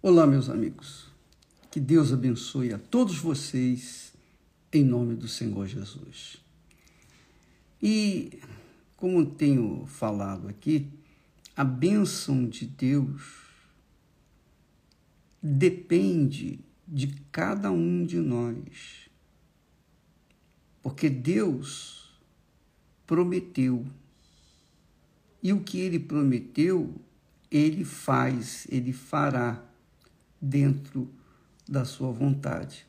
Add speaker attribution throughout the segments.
Speaker 1: Olá, meus amigos. Que Deus abençoe a todos vocês em nome do Senhor Jesus. E, como tenho falado aqui, a bênção de Deus depende de cada um de nós. Porque Deus prometeu. E o que ele prometeu, ele faz, ele fará dentro da sua vontade.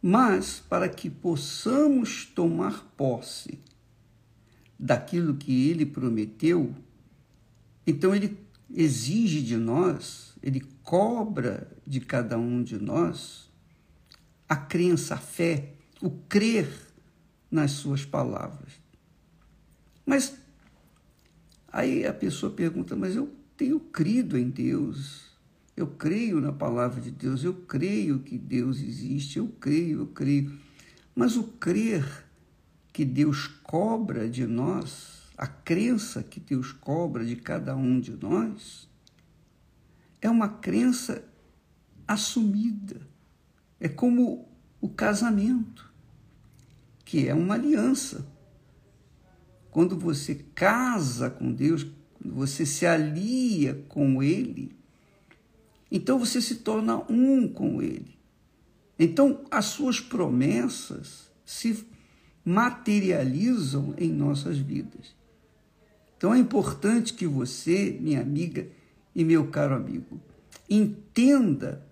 Speaker 1: Mas para que possamos tomar posse daquilo que ele prometeu, então ele exige de nós, ele cobra de cada um de nós a crença, a fé, o crer nas suas palavras. Mas aí a pessoa pergunta: Mas eu tenho crido em Deus, eu creio na palavra de Deus, eu creio que Deus existe, eu creio, eu creio. Mas o crer que Deus cobra de nós, a crença que Deus cobra de cada um de nós, é uma crença assumida. É como o casamento, que é uma aliança. Quando você casa com Deus, você se alia com Ele, então você se torna um com Ele. Então as suas promessas se materializam em nossas vidas. Então é importante que você, minha amiga e meu caro amigo, entenda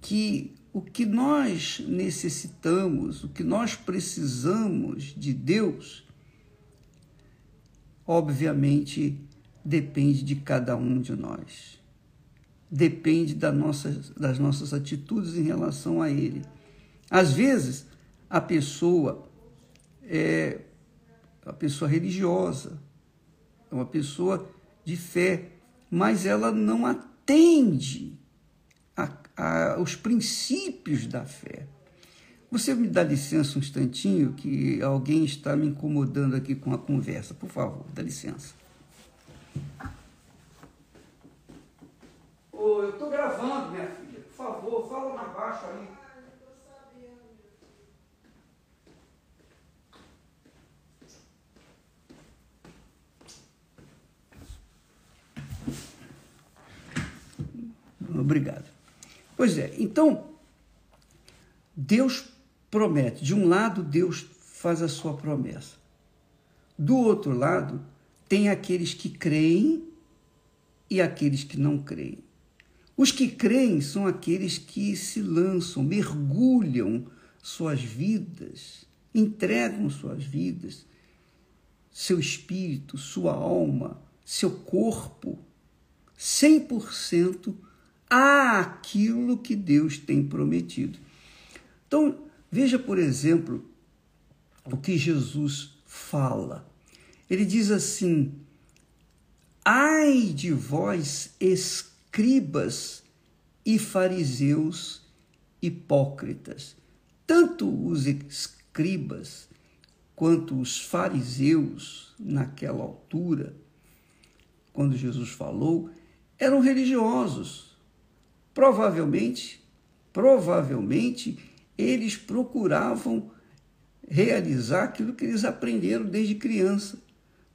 Speaker 1: que o que nós necessitamos, o que nós precisamos de Deus, obviamente depende de cada um de nós depende da nossa, das nossas atitudes em relação a Ele. Às vezes, a pessoa é a pessoa religiosa, é uma pessoa de fé, mas ela não atende a, a, os princípios da fé. Você me dá licença um instantinho, que alguém está me incomodando aqui com a conversa. Por favor, dá licença. Ô, eu estou gravando, minha filha. Por favor, fala mais baixo aí. Obrigado. Pois é, então, Deus promete. De um lado, Deus faz a sua promessa. Do outro lado, tem aqueles que creem e aqueles que não creem. Os que creem são aqueles que se lançam, mergulham suas vidas, entregam suas vidas, seu espírito, sua alma, seu corpo, 100% àquilo que Deus tem prometido. Então, veja, por exemplo, o que Jesus fala. Ele diz assim: Ai de vós, escravos escribas e fariseus hipócritas. Tanto os escribas quanto os fariseus, naquela altura, quando Jesus falou, eram religiosos. Provavelmente, provavelmente, eles procuravam realizar aquilo que eles aprenderam desde criança.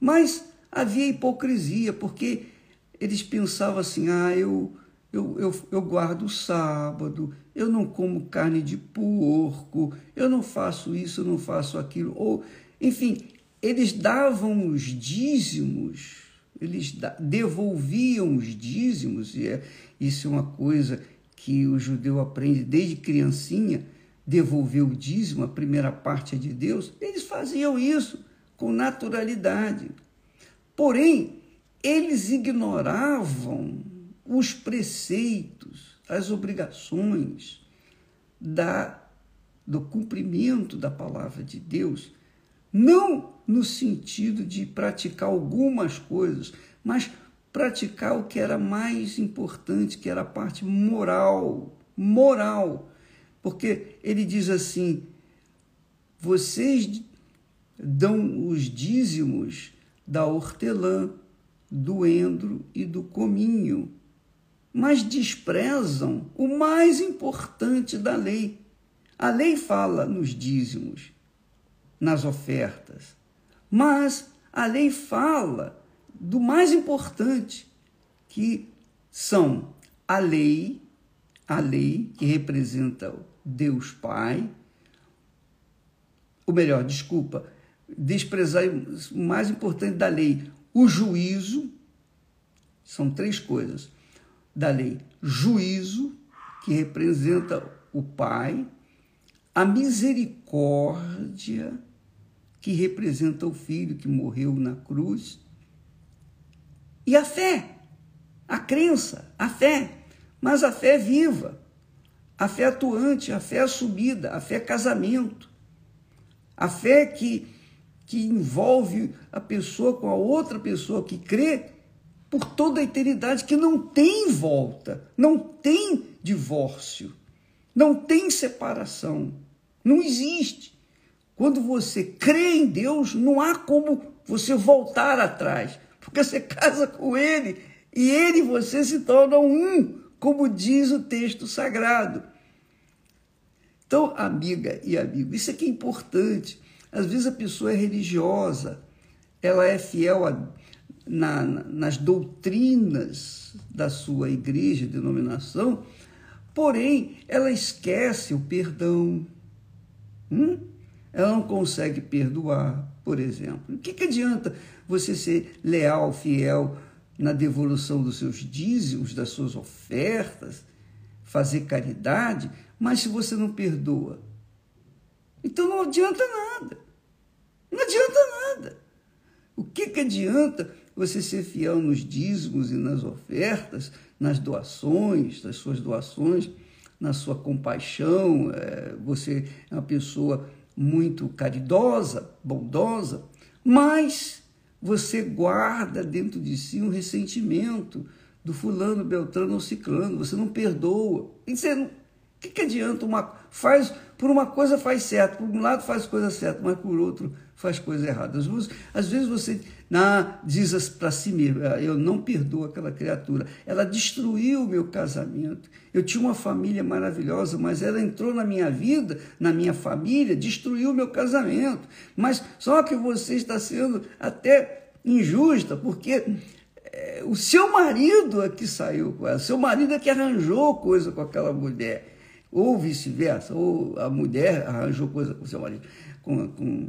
Speaker 1: Mas havia hipocrisia, porque eles pensavam assim: ah, eu, eu, eu, eu guardo o sábado, eu não como carne de porco, eu não faço isso, eu não faço aquilo. Ou, enfim, eles davam os dízimos, eles devolviam os dízimos, e é, isso é uma coisa que o judeu aprende desde criancinha, devolver o dízimo, a primeira parte é de Deus, eles faziam isso com naturalidade. Porém, eles ignoravam os preceitos, as obrigações da, do cumprimento da palavra de Deus, não no sentido de praticar algumas coisas, mas praticar o que era mais importante, que era a parte moral, moral. Porque ele diz assim: vocês dão os dízimos da hortelã, do endro e do cominho, mas desprezam o mais importante da lei. A lei fala nos dízimos, nas ofertas, mas a lei fala do mais importante, que são a lei, a lei que representa Deus Pai, ou melhor, desculpa, desprezar o mais importante da lei, o juízo, são três coisas da lei: juízo, que representa o Pai, a misericórdia, que representa o Filho que morreu na cruz, e a fé, a crença, a fé, mas a fé viva, a fé atuante, a fé assumida, a fé casamento, a fé que, que envolve a pessoa com a outra pessoa que crê por toda a eternidade, que não tem volta, não tem divórcio, não tem separação, não existe. Quando você crê em Deus, não há como você voltar atrás, porque você casa com Ele e Ele e você se tornam um, como diz o texto sagrado. Então, amiga e amigo, isso aqui é importante. Às vezes a pessoa é religiosa, ela é fiel a na, nas doutrinas da sua igreja, denominação, porém ela esquece o perdão. Hum? Ela não consegue perdoar, por exemplo. O que, que adianta você ser leal, fiel na devolução dos seus dízimos, das suas ofertas, fazer caridade, mas se você não perdoa? Então não adianta nada. Não adianta nada. O que, que adianta você ser fiel nos dízimos e nas ofertas, nas doações, nas suas doações, na sua compaixão. É, você é uma pessoa muito caridosa, bondosa, mas você guarda dentro de si um ressentimento do fulano, beltrano ou ciclano, você não perdoa. E você não, que, que adianta uma faz por uma coisa faz certo, por um lado faz coisa certa, mas por outro faz coisa errada. Às vezes, às vezes você na, diz para si mesmo, ah, eu não perdoo aquela criatura. Ela destruiu o meu casamento. Eu tinha uma família maravilhosa, mas ela entrou na minha vida, na minha família, destruiu o meu casamento. Mas só que você está sendo até injusta, porque é, o seu marido é que saiu com ela, seu marido é que arranjou coisa com aquela mulher ou vice-versa, ou a mulher arranjou coisa com o seu marido, com, com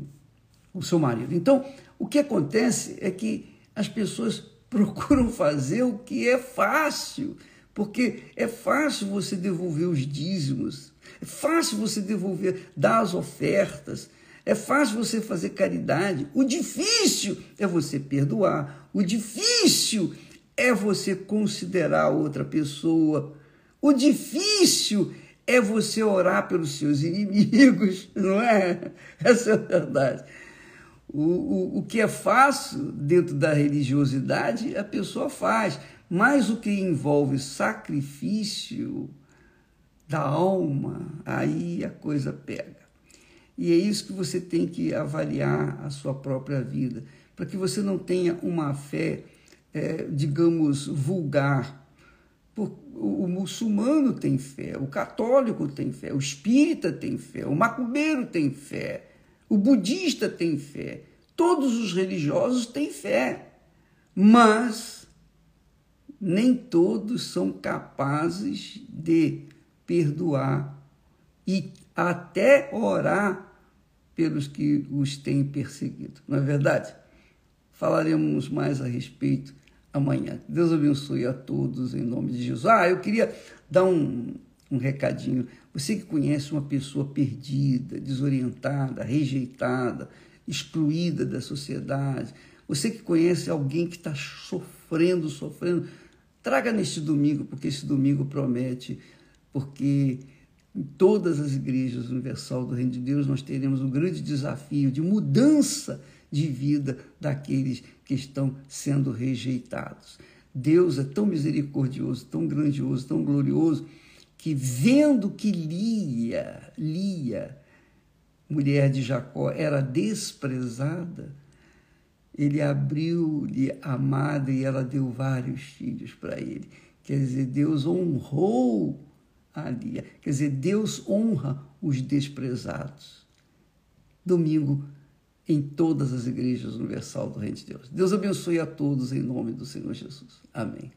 Speaker 1: o seu marido. Então, o que acontece é que as pessoas procuram fazer o que é fácil, porque é fácil você devolver os dízimos, é fácil você devolver, dar as ofertas, é fácil você fazer caridade. O difícil é você perdoar, o difícil é você considerar outra pessoa, o difícil é você orar pelos seus inimigos, não é? Essa é a verdade. O, o, o que é fácil dentro da religiosidade, a pessoa faz, mas o que envolve sacrifício da alma, aí a coisa pega. E é isso que você tem que avaliar a sua própria vida, para que você não tenha uma fé, é, digamos, vulgar, o muçulmano tem fé, o católico tem fé, o espírita tem fé, o macumbeiro tem fé, o budista tem fé, todos os religiosos têm fé, mas nem todos são capazes de perdoar e até orar pelos que os têm perseguido. Não é verdade? Falaremos mais a respeito amanhã. Deus abençoe a todos em nome de Jesus. Ah, eu queria dar um, um recadinho. Você que conhece uma pessoa perdida, desorientada, rejeitada, excluída da sociedade, você que conhece alguém que está sofrendo, sofrendo, traga neste domingo, porque esse domingo promete, porque em todas as igrejas universal do Reino de Deus nós teremos um grande desafio de mudança de vida daqueles que estão sendo rejeitados. Deus é tão misericordioso, tão grandioso, tão glorioso, que vendo que Lia, Lia, mulher de Jacó, era desprezada, ele abriu-lhe a madre e ela deu vários filhos para ele. Quer dizer, Deus honrou ali. Quer dizer, Deus honra os desprezados. Domingo em todas as igrejas universal do Reino de Deus. Deus abençoe a todos em nome do Senhor Jesus. Amém.